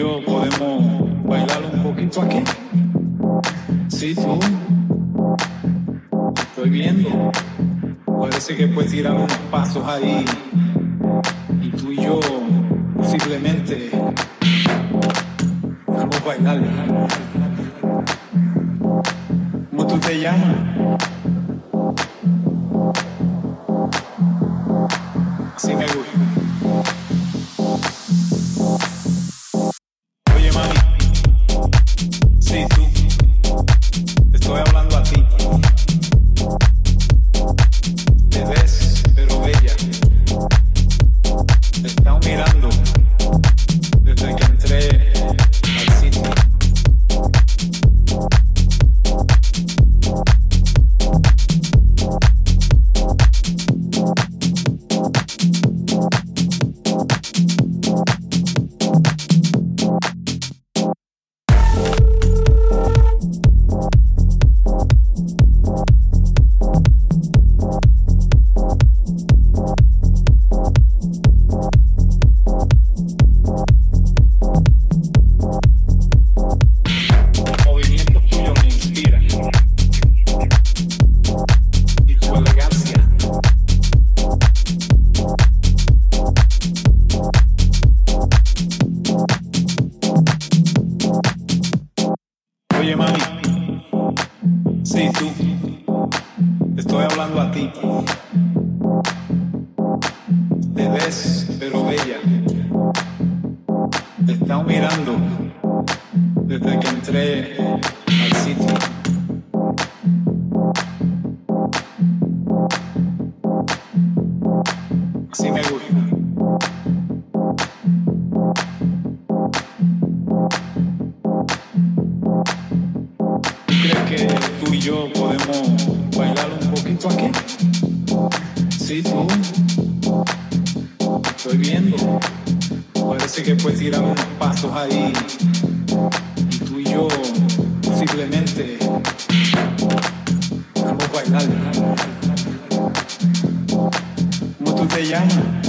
yo podemos bailar un poquito aquí. Sí, tú. Estoy viendo. Parece que puedes tirar unos pasos ahí. Y tú y yo posiblemente vamos a bailar. ¿Cómo tú te llamas? Así me gusta. Oye, mami. Sí, tú. Estoy hablando a ti. Te ves, pero bella. Te estado mirando desde que entré al sitio. Así me gusta. Sí, tú. Estoy viendo. Parece que puedes tirar unos pasos ahí. Y tú y yo posiblemente vamos a bailar. ¿Cómo tú te llamas?